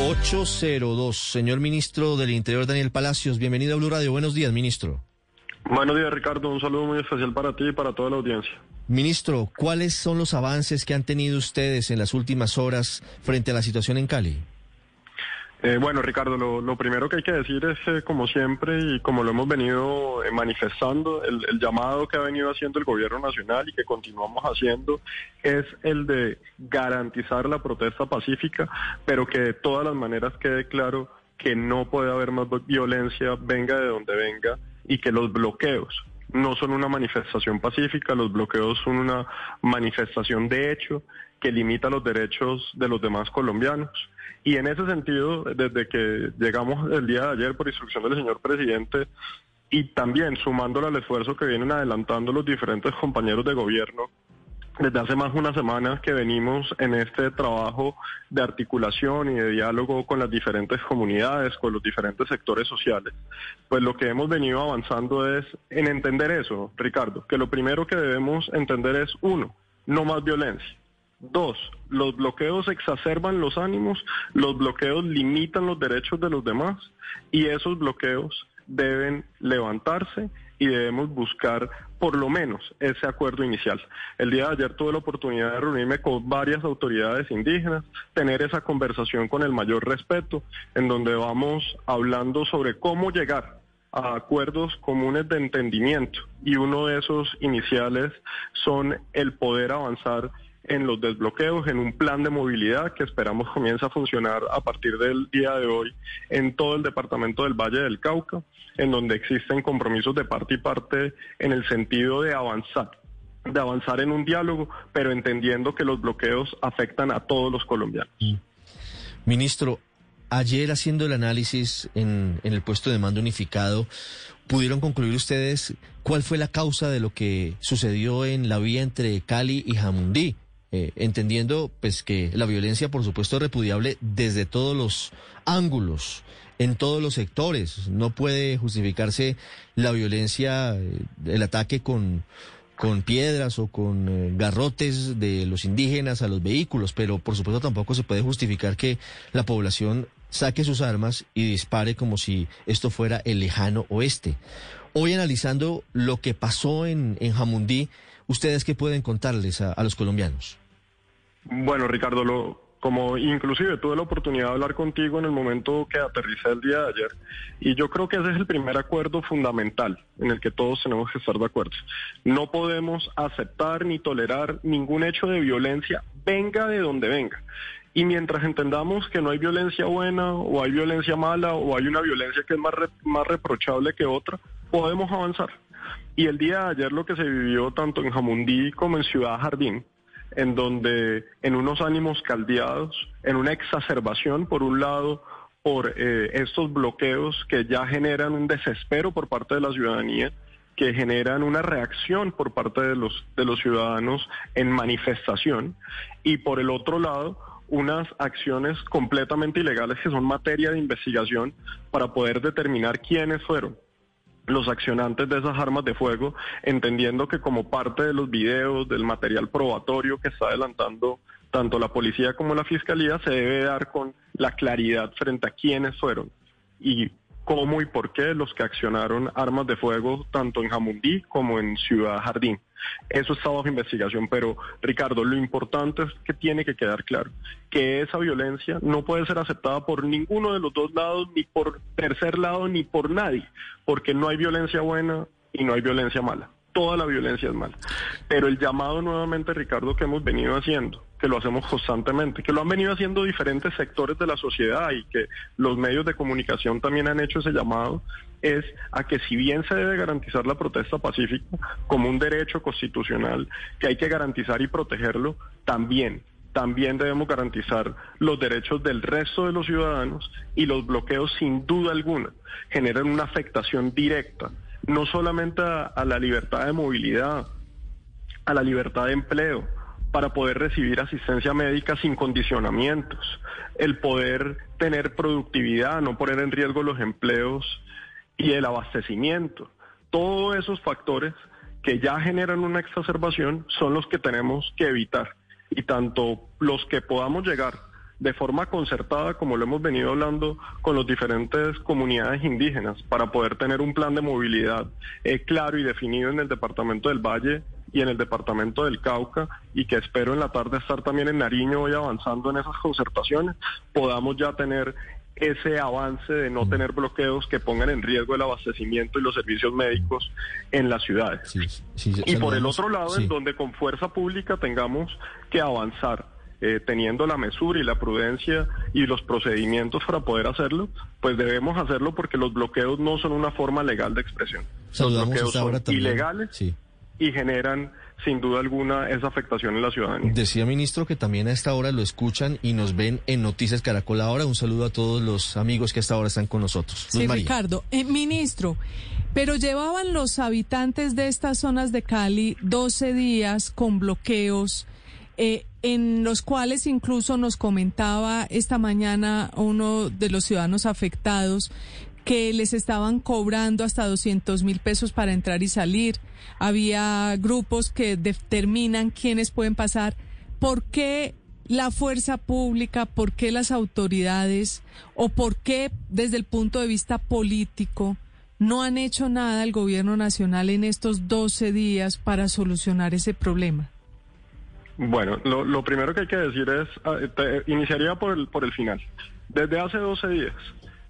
802. Señor ministro del Interior, Daniel Palacios, bienvenido a Blue Radio. Buenos días, ministro. Buenos días, Ricardo. Un saludo muy especial para ti y para toda la audiencia. Ministro, ¿cuáles son los avances que han tenido ustedes en las últimas horas frente a la situación en Cali? Eh, bueno, Ricardo, lo, primero que hay que decir es, eh, como siempre y como lo hemos venido eh, manifestando, el, llamado que ha venido haciendo el gobierno nacional y que continuamos haciendo es el de garantizar la protesta pacífica, pero que de todas las maneras quede claro que no puede haber más violencia, venga de donde venga, y que los bloqueos no son una manifestación pacífica, los bloqueos son una manifestación de hecho que limita los derechos de los demás colombianos. Y en ese sentido, desde que llegamos el día de ayer por instrucción del señor presidente y también sumándole al esfuerzo que vienen adelantando los diferentes compañeros de gobierno, desde hace más de una semana que venimos en este trabajo de articulación y de diálogo con las diferentes comunidades, con los diferentes sectores sociales, pues lo que hemos venido avanzando es en entender eso, Ricardo, que lo primero que debemos entender es, uno, no más violencia. Dos, los bloqueos exacerban los ánimos, los bloqueos limitan los derechos de los demás y esos bloqueos deben levantarse y debemos buscar por lo menos ese acuerdo inicial. El día de ayer tuve la oportunidad de reunirme con varias autoridades indígenas, tener esa conversación con el mayor respeto, en donde vamos hablando sobre cómo llegar a acuerdos comunes de entendimiento y uno de esos iniciales son el poder avanzar en los desbloqueos, en un plan de movilidad que esperamos comience a funcionar a partir del día de hoy en todo el departamento del Valle del Cauca, en donde existen compromisos de parte y parte en el sentido de avanzar de avanzar en un diálogo, pero entendiendo que los bloqueos afectan a todos los colombianos. Mm. Ministro, ayer haciendo el análisis en, el puesto de mando unificado, ¿pudieron concluir ustedes cuál fue la causa de lo que sucedió en la vía entre Cali y Jamundí? Eh, entendiendo pues que la violencia por supuesto es repudiable desde todos los ángulos, en todos los sectores. No puede justificarse la violencia, eh, el ataque con, con piedras o con eh, garrotes de los indígenas a los vehículos, pero por supuesto tampoco se puede justificar que la población saque sus armas y dispare como si esto fuera el lejano oeste. Hoy analizando lo que pasó en, en Jamundí, ¿ustedes qué pueden contarles a los colombianos? Bueno, Ricardo, lo, como inclusive tuve la oportunidad de hablar contigo en el momento que aterricé el día de ayer, y yo creo que ese es el primer acuerdo fundamental en el que todos tenemos que estar de acuerdo. No podemos aceptar ni tolerar ningún hecho de violencia, venga de donde venga. Y mientras entendamos que no hay violencia buena o hay violencia mala o hay una violencia que es más, más reprochable que otra, podemos avanzar. Y el día de ayer lo que se vivió tanto en Jamundí como en Ciudad Jardín, en donde en unos ánimos caldeados, en una exacerbación, por un lado, por eh, estos bloqueos que ya generan un desespero por parte de la ciudadanía, que generan una reacción por parte de los, de los ciudadanos en manifestación, y por el otro lado, unas acciones completamente ilegales que son materia de investigación para poder determinar quiénes fueron los accionantes de esas armas de fuego, entendiendo que como parte de los videos, del material probatorio que está adelantando tanto la policía como la fiscalía, se debe dar con la claridad frente a quiénes fueron y cómo y por qué los que accionaron armas de fuego tanto en Jamundí como en Ciudad Jardín. Eso está bajo investigación, pero Ricardo, lo importante es que tiene que quedar claro que esa violencia no puede ser aceptada por ninguno de los dos lados, ni por tercer lado, ni por nadie, porque no hay violencia buena y no hay violencia mala toda la violencia es mala. Pero el llamado nuevamente, Ricardo, que hemos venido haciendo, que lo hacemos constantemente, que lo han venido haciendo diferentes sectores de la sociedad y que los medios de comunicación también han hecho ese llamado, es a que si bien se debe garantizar la protesta pacífica como un derecho constitucional que hay que garantizar y protegerlo, también también debemos garantizar los derechos del resto de los ciudadanos y los bloqueos sin duda alguna generan una afectación directa no solamente a, la libertad de movilidad, a la libertad de empleo, para poder recibir asistencia médica sin condicionamientos, el poder tener productividad, no poner en riesgo los empleos y el abastecimiento. Todos esos factores que ya generan una exacerbación son los que tenemos que evitar. Y tanto los que podamos llegar de forma concertada, como lo hemos venido hablando con las diferentes comunidades indígenas, para poder tener un plan de movilidad eh, claro y definido en el departamento del Valle y en el departamento del Cauca y que espero en la tarde estar también en Nariño hoy avanzando en esas concertaciones, podamos ya tener ese avance de no tener bloqueos que pongan en riesgo el abastecimiento y los servicios médicos en las ciudades. y por el otro lado, en donde con fuerza pública tengamos que avanzar eh, teniendo la mesura y la prudencia y los procedimientos para poder hacerlo, pues debemos hacerlo porque los bloqueos no son una forma legal de expresión. los bloqueos son ilegales y generan sin duda alguna esa afectación en la ciudadanía. Decía ministro que también a esta hora lo escuchan y nos ven en Noticias Caracol ahora. Un saludo a todos los amigos que hasta ahora están con nosotros. sí, Ricardo. Eh, ministro, pero llevaban los habitantes de estas zonas de Cali 12 días con bloqueos eh, en los cuales incluso nos comentaba esta mañana uno de los ciudadanos afectados que les estaban cobrando hasta 200 mil pesos para entrar y salir. Había grupos que determinan quiénes pueden pasar. ¿Por qué la fuerza pública, por qué las autoridades o por qué desde el punto de vista político no han hecho nada el gobierno nacional en estos 12 días para solucionar ese problema? Bueno, lo, primero que hay que decir es, ah, iniciaría por el, por el final. Desde hace 12 días,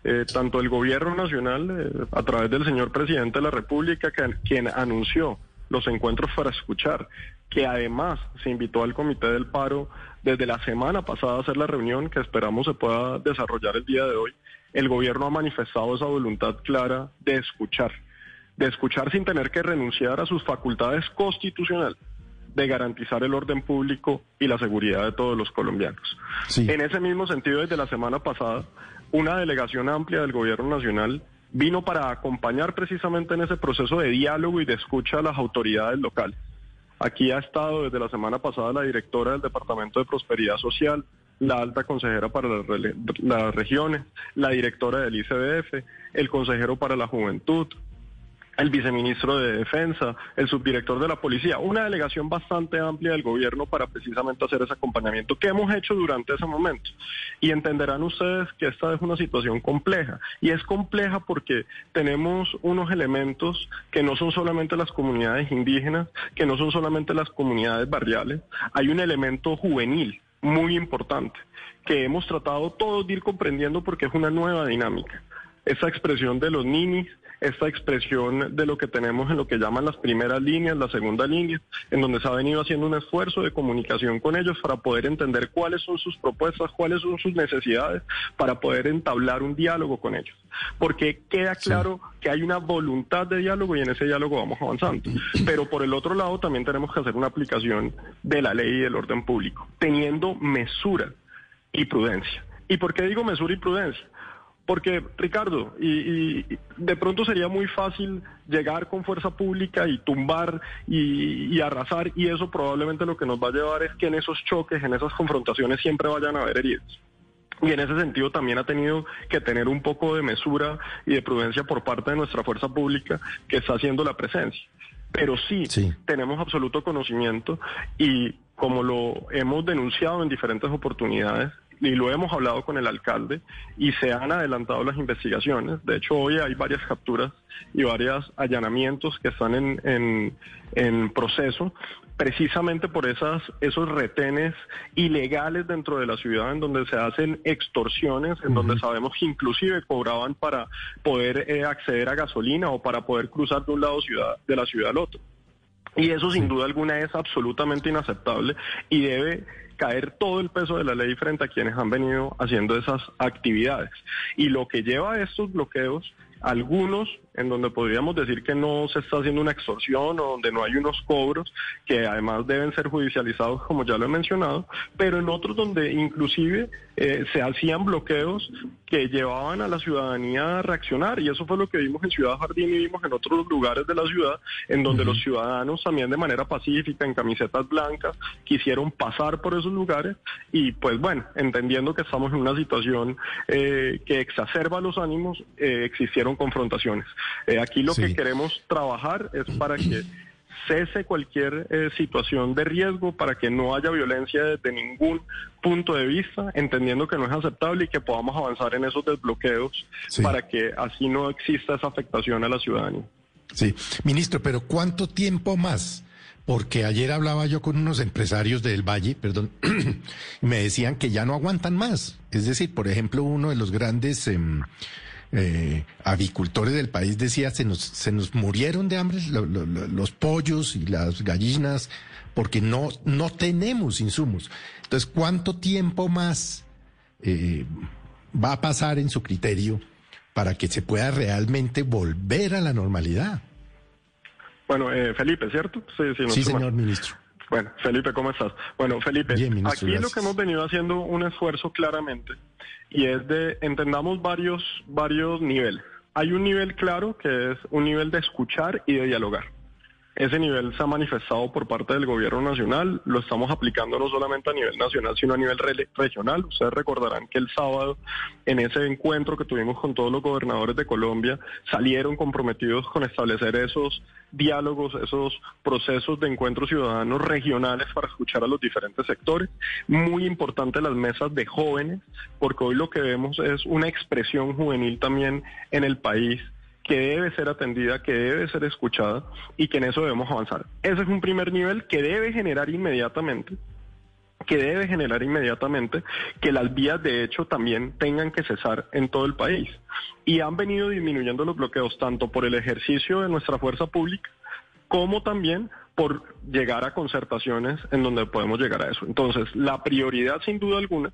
eh, tanto el gobierno nacional, eh, a través del señor presidente de la República, quien anunció los encuentros para escuchar, que además se invitó al Comité del Paro desde la semana pasada a hacer la reunión que esperamos se pueda desarrollar el día de hoy, el gobierno ha manifestado esa voluntad clara de escuchar, de escuchar sin tener que renunciar a sus facultades constitucionales de garantizar el orden público y la seguridad de todos los colombianos. En ese mismo sentido, desde la semana pasada, una delegación amplia del Gobierno Nacional vino para acompañar precisamente en ese proceso de diálogo y de escucha a las autoridades locales. Aquí ha estado desde la semana pasada la directora del Departamento de Prosperidad Social, la alta consejera para las regiones, la directora del ICDF, el consejero para la juventud, el viceministro de Defensa, el subdirector de la Policía, una delegación bastante amplia del gobierno para precisamente hacer ese acompañamiento que hemos hecho durante ese momento. Y entenderán ustedes que esta es una situación compleja. Y es compleja porque tenemos unos elementos que no son solamente las comunidades indígenas, que no son solamente las comunidades barriales, hay un elemento juvenil muy importante que hemos tratado todos de ir comprendiendo porque es una nueva dinámica. Esa expresión de los ninis, esta expresión de lo que tenemos en lo que llaman las primeras líneas, la segunda línea, en donde se ha venido haciendo un esfuerzo de comunicación con ellos para poder entender cuáles son sus propuestas, cuáles son sus necesidades, para poder entablar un diálogo con ellos. Porque queda claro que hay una voluntad de diálogo y en ese diálogo vamos avanzando. Pero por el otro lado también tenemos que hacer una aplicación de la ley y del orden público, teniendo mesura y prudencia. ¿Y por qué digo mesura y prudencia? Porque, Ricardo, y, de pronto sería muy fácil llegar con fuerza pública y tumbar y, arrasar, y eso probablemente lo que nos va a llevar es que en esos choques, en esas confrontaciones siempre vayan a haber heridos. Y en ese sentido también ha tenido que tener un poco de mesura y de prudencia por parte de nuestra fuerza pública que está haciendo la presencia. Pero sí, sí. tenemos absoluto conocimiento y como lo hemos denunciado en diferentes oportunidades, y lo hemos hablado con el alcalde y se han adelantado las investigaciones. De hecho, hoy hay varias capturas y varios allanamientos que están en, en, proceso precisamente por esas, esos retenes ilegales dentro de la ciudad en donde se hacen extorsiones, en donde sabemos que inclusive cobraban para poder eh, acceder a gasolina o para poder cruzar de un lado ciudad, de la ciudad al otro. Y eso sin duda alguna es absolutamente inaceptable y debe caer todo el peso de la ley frente a quienes han venido haciendo esas actividades. Y lo que lleva a estos bloqueos, algunos en donde podríamos decir que no se está haciendo una extorsión o donde no hay unos cobros que además deben ser judicializados, como ya lo he mencionado, pero en otros donde inclusive eh, se hacían bloqueos que llevaban a la ciudadanía a reaccionar. Y eso fue lo que vimos en Ciudad Jardín y vimos en otros lugares de la ciudad en donde los ciudadanos también de manera pacífica en camisetas blancas quisieron pasar por esos lugares. Y pues bueno, entendiendo que estamos en una situación eh, que exacerba los ánimos, eh, existieron confrontaciones. Eh, aquí lo que queremos trabajar es para que cese cualquier eh, situación de riesgo para que no haya violencia desde ningún punto de vista, entendiendo que no es aceptable y que podamos avanzar en esos desbloqueos para que así no exista esa afectación a la ciudadanía. Sí, ministro, pero ¿cuánto tiempo más? Porque ayer hablaba yo con unos empresarios del Valle, perdón, y me decían que ya no aguantan más. Es decir, por ejemplo, uno de los grandes em, eh, avicultores del país decía, se nos, se nos murieron de hambre los pollos y las gallinas porque no, no tenemos insumos. Entonces, ¿cuánto tiempo más eh, va a pasar en su criterio para que se pueda realmente volver a la normalidad? Bueno, eh, Felipe, ¿cierto? Sí, sí, sí señor ministro. Bueno, Felipe, ¿cómo estás? Bueno, Felipe, aquí lo que hemos venido haciendo un esfuerzo claramente y es de entendamos varios varios niveles. Hay un nivel claro que es un nivel de escuchar y de dialogar. Ese nivel se ha manifestado por parte del gobierno nacional, lo estamos aplicando no solamente a nivel nacional, sino a nivel regional. Ustedes recordarán que el sábado, en ese encuentro que tuvimos con todos los gobernadores de Colombia, salieron comprometidos con establecer esos diálogos, esos procesos de encuentros ciudadanos regionales para escuchar a los diferentes sectores. Muy importante las mesas de jóvenes, porque hoy lo que vemos es una expresión juvenil también en el país que debe ser atendida, que debe ser escuchada y que en eso debemos avanzar. Ese es un primer nivel que debe generar inmediatamente que debe generar inmediatamente que las vías de hecho también tengan que cesar en todo el país. Y han venido disminuyendo los bloqueos tanto por el ejercicio de nuestra fuerza pública como también por llegar a concertaciones en donde podemos llegar a eso. Entonces, la prioridad sin duda alguna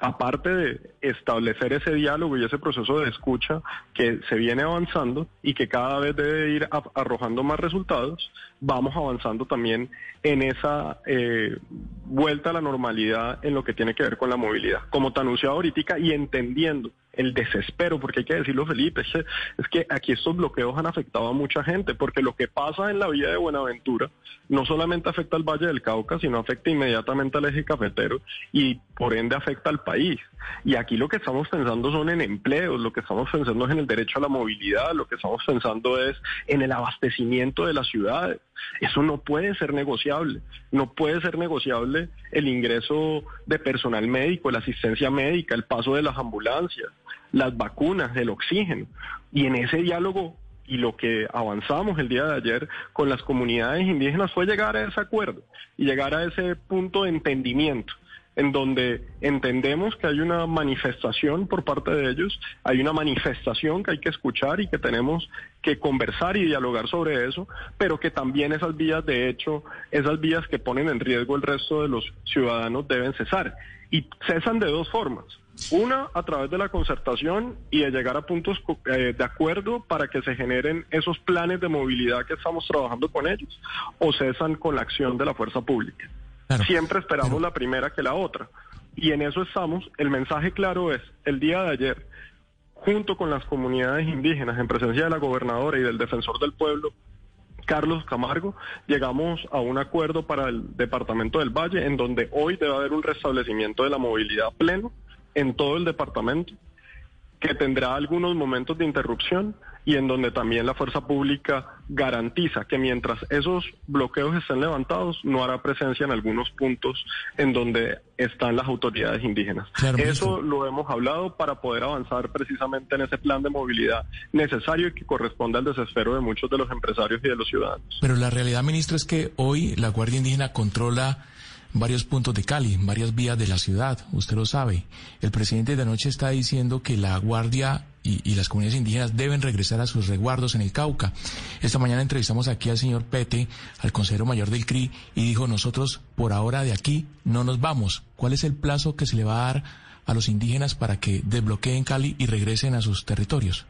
aparte de establecer ese diálogo y ese proceso de escucha que se viene avanzando y que cada vez debe ir arrojando más resultados, vamos avanzando también en esa eh, vuelta a la normalidad en lo que tiene que ver con la movilidad. Como te anunciado ahorita y entendiendo el desespero, porque hay que decirlo, Felipe, es que, aquí estos bloqueos han afectado a mucha gente, porque lo que pasa en la vía de Buenaventura no solamente afecta al Valle del Cauca, sino afecta inmediatamente al eje cafetero y por ende afecta al país. Y aquí lo que estamos pensando son en empleos, lo que estamos pensando es en el derecho a la movilidad, lo que estamos pensando es en el abastecimiento de las ciudades. Eso no puede ser negociable. No puede ser negociable el ingreso de personal médico, la asistencia médica, el paso de las ambulancias, las vacunas, el oxígeno. Y en ese diálogo y lo que avanzamos el día de ayer con las comunidades indígenas fue llegar a ese acuerdo y llegar a ese punto de entendimiento en donde entendemos que hay una manifestación por parte de ellos, hay una manifestación que hay que escuchar y que tenemos que conversar y dialogar sobre eso, pero que también esas vías, de hecho, esas vías que ponen en riesgo el resto de los ciudadanos deben cesar. Y cesan de dos formas. Una, a través de la concertación y de llegar a puntos eh, de acuerdo para que se generen esos planes de movilidad que estamos trabajando con ellos, o cesan con la acción de la fuerza pública. Siempre esperamos la primera que la otra. Y en eso estamos. El mensaje claro es, el día de ayer, junto con las comunidades indígenas, en presencia de la gobernadora y del defensor del pueblo, Carlos Camargo, llegamos a un acuerdo para el departamento del Valle, en donde hoy debe haber un restablecimiento de la movilidad pleno en todo el departamento, que tendrá algunos momentos de interrupción, y en donde también la fuerza pública garantiza que mientras esos bloqueos estén levantados no hará presencia en algunos puntos en donde están las autoridades indígenas. Eso lo hemos hablado para poder avanzar precisamente en ese plan de movilidad necesario y que corresponde al desespero de muchos de los empresarios y de los ciudadanos. Pero la realidad, ministro, es que hoy la Guardia Indígena controla varios puntos de Cali, varias vías de la ciudad, usted lo sabe. El presidente de anoche está diciendo que la Guardia y, las comunidades indígenas deben regresar a sus resguardos en el Cauca. Esta mañana entrevistamos aquí al señor Pete, al consejero mayor del CRI, y dijo, nosotros por ahora de aquí no nos vamos. ¿Cuál es el plazo que se le va a dar a los indígenas para que desbloqueen Cali y regresen a sus territorios?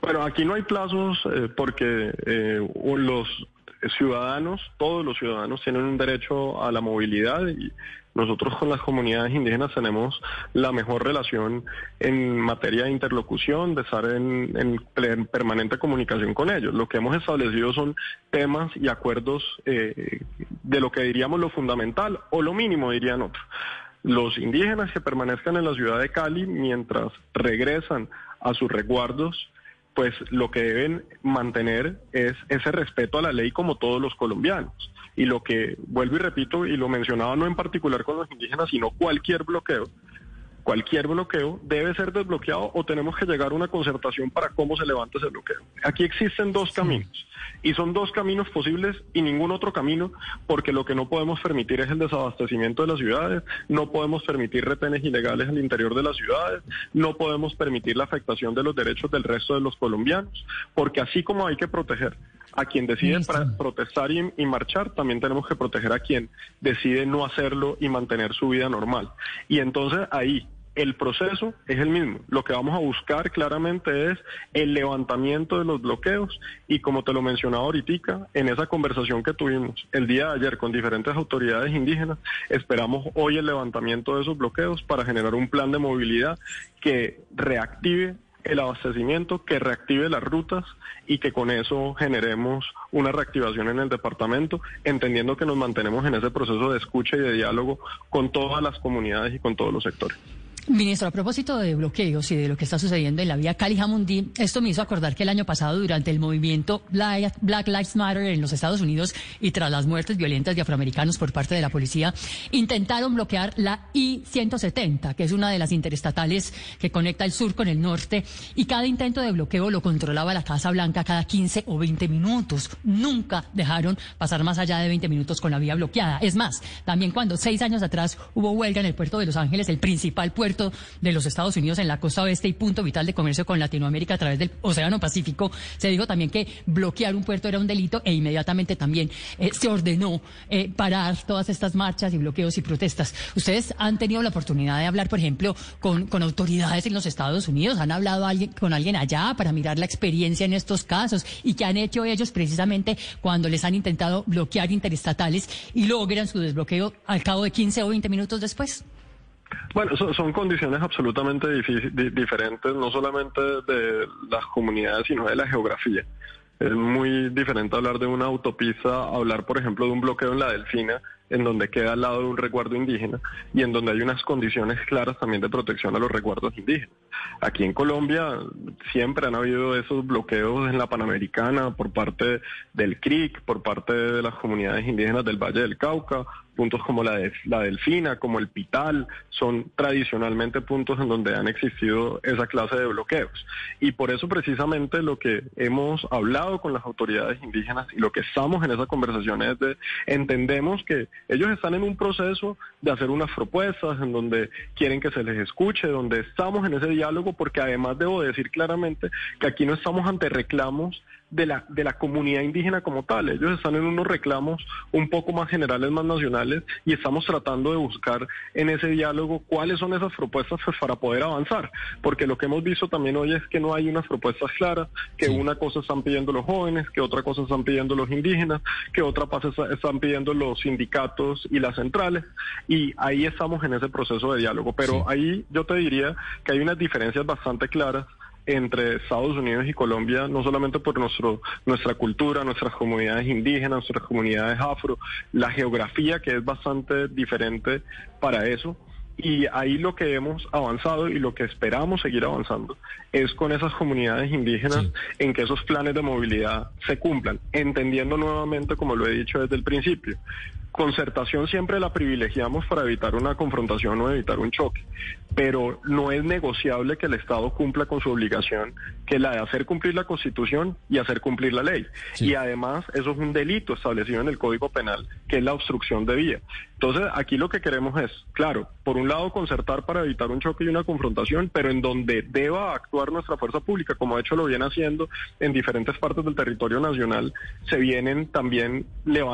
Bueno, aquí no hay plazos eh, porque eh, los ciudadanos, todos los ciudadanos tienen un derecho a la movilidad y nosotros con las comunidades indígenas tenemos la mejor relación en materia de interlocución, de estar en, permanente comunicación con ellos. Lo que hemos establecido son temas y acuerdos eh, de lo que diríamos lo fundamental o lo mínimo, dirían otros. Los indígenas que permanezcan en la ciudad de Cali mientras regresan a sus resguardos pues lo que deben mantener es ese respeto a la ley como todos los colombianos. Y lo que, vuelvo y repito, y lo mencionaba no en particular con los indígenas, sino cualquier bloqueo, cualquier bloqueo debe ser desbloqueado o tenemos que llegar a una concertación para cómo se levanta ese bloqueo. Aquí existen dos caminos y son dos caminos posibles y ningún otro camino porque lo que no podemos permitir es el desabastecimiento de las ciudades, no podemos permitir retenes ilegales al interior de las ciudades, no podemos permitir la afectación de los derechos del resto de los colombianos, porque así como hay que proteger a quien decide protestar y, y, marchar, también tenemos que proteger a quien decide no hacerlo y mantener su vida normal. Y entonces ahí el proceso es el mismo. Lo que vamos a buscar claramente es el levantamiento de los bloqueos y como te lo mencionaba ahorita, en esa conversación que tuvimos el día de ayer con diferentes autoridades indígenas, esperamos hoy el levantamiento de esos bloqueos para generar un plan de movilidad que reactive el abastecimiento, que reactive las rutas y que con eso generemos una reactivación en el departamento, entendiendo que nos mantenemos en ese proceso de escucha y de diálogo con todas las comunidades y con todos los sectores. Ministro, a propósito de bloqueos y de lo que está sucediendo en la vía Cali-Jamundí, esto me hizo acordar que el año pasado, durante el movimiento Black Lives Matter en los Estados Unidos y tras las muertes violentas de afroamericanos por parte de la policía, intentaron bloquear la I-170, que es una de las interestatales que conecta el sur con el norte, y cada intento de bloqueo lo controlaba la Casa Blanca cada 15 o 20 minutos. Nunca dejaron pasar más allá de 20 minutos con la vía bloqueada. Es más, también cuando seis años atrás hubo huelga en el puerto de Los Ángeles, el principal puerto de los Estados Unidos en la costa oeste y punto vital de comercio con Latinoamérica a través del Océano Pacífico, se dijo también que bloquear un puerto era un delito e inmediatamente también eh, se ordenó eh, parar todas estas marchas y bloqueos y protestas. Ustedes han tenido la oportunidad de hablar, por ejemplo, con, con autoridades en los Estados Unidos, han hablado alguien, con alguien allá para mirar la experiencia en estos casos y qué han hecho ellos precisamente cuando les han intentado bloquear interestatales y logran su desbloqueo al cabo de 15 o 20 minutos después. Bueno, son, condiciones absolutamente diferentes, no solamente de las comunidades, sino de la geografía. Es muy diferente hablar de una autopista, hablar, por ejemplo, de un bloqueo en la Delfina, en donde queda al lado de un resguardo indígena y en donde hay unas condiciones claras también de protección a los resguardos indígenas. Aquí en Colombia siempre han habido esos bloqueos en la Panamericana por parte del CRIC, por parte de las comunidades indígenas del Valle del Cauca, puntos como la, de, la Delfina, como el Pital, son tradicionalmente puntos en donde han existido esa clase de bloqueos. Y por eso precisamente lo que hemos hablado con las autoridades indígenas y lo que estamos en esa conversación es de entendemos que ellos están en un proceso de hacer unas propuestas en donde quieren que se les escuche, donde estamos en ese diálogo, porque además debo decir claramente que aquí no estamos ante reclamos de la, de la comunidad indígena como tal. Ellos están en unos reclamos un poco más generales, más nacionales, y estamos tratando de buscar en ese diálogo cuáles son esas propuestas pues, para poder avanzar. Porque lo que hemos visto también hoy es que no hay unas propuestas claras, que una cosa están pidiendo los jóvenes, que otra cosa están pidiendo los indígenas, que otra cosa están pidiendo los sindicatos y las centrales, y ahí estamos en ese proceso de diálogo. Pero ahí yo te diría que hay unas diferencias bastante claras entre Estados Unidos y Colombia, no solamente por nuestro, nuestra cultura, nuestras comunidades indígenas, nuestras comunidades afro, la geografía que es bastante diferente para eso. Y ahí lo que hemos avanzado y lo que esperamos seguir avanzando es con esas comunidades indígenas en que esos planes de movilidad se cumplan, entendiendo nuevamente, como lo he dicho desde el principio, concertación siempre la privilegiamos para evitar una confrontación o evitar un choque, pero no es negociable que el Estado cumpla con su obligación, que la de hacer cumplir la Constitución y hacer cumplir la ley. Y además eso es un delito establecido en el Código Penal, que es la obstrucción de vía. Entonces aquí lo que queremos es, claro, por un lado concertar para evitar un choque y una confrontación, pero en donde deba actuar nuestra fuerza pública, como de hecho lo viene haciendo en diferentes partes del territorio nacional, se vienen también levantando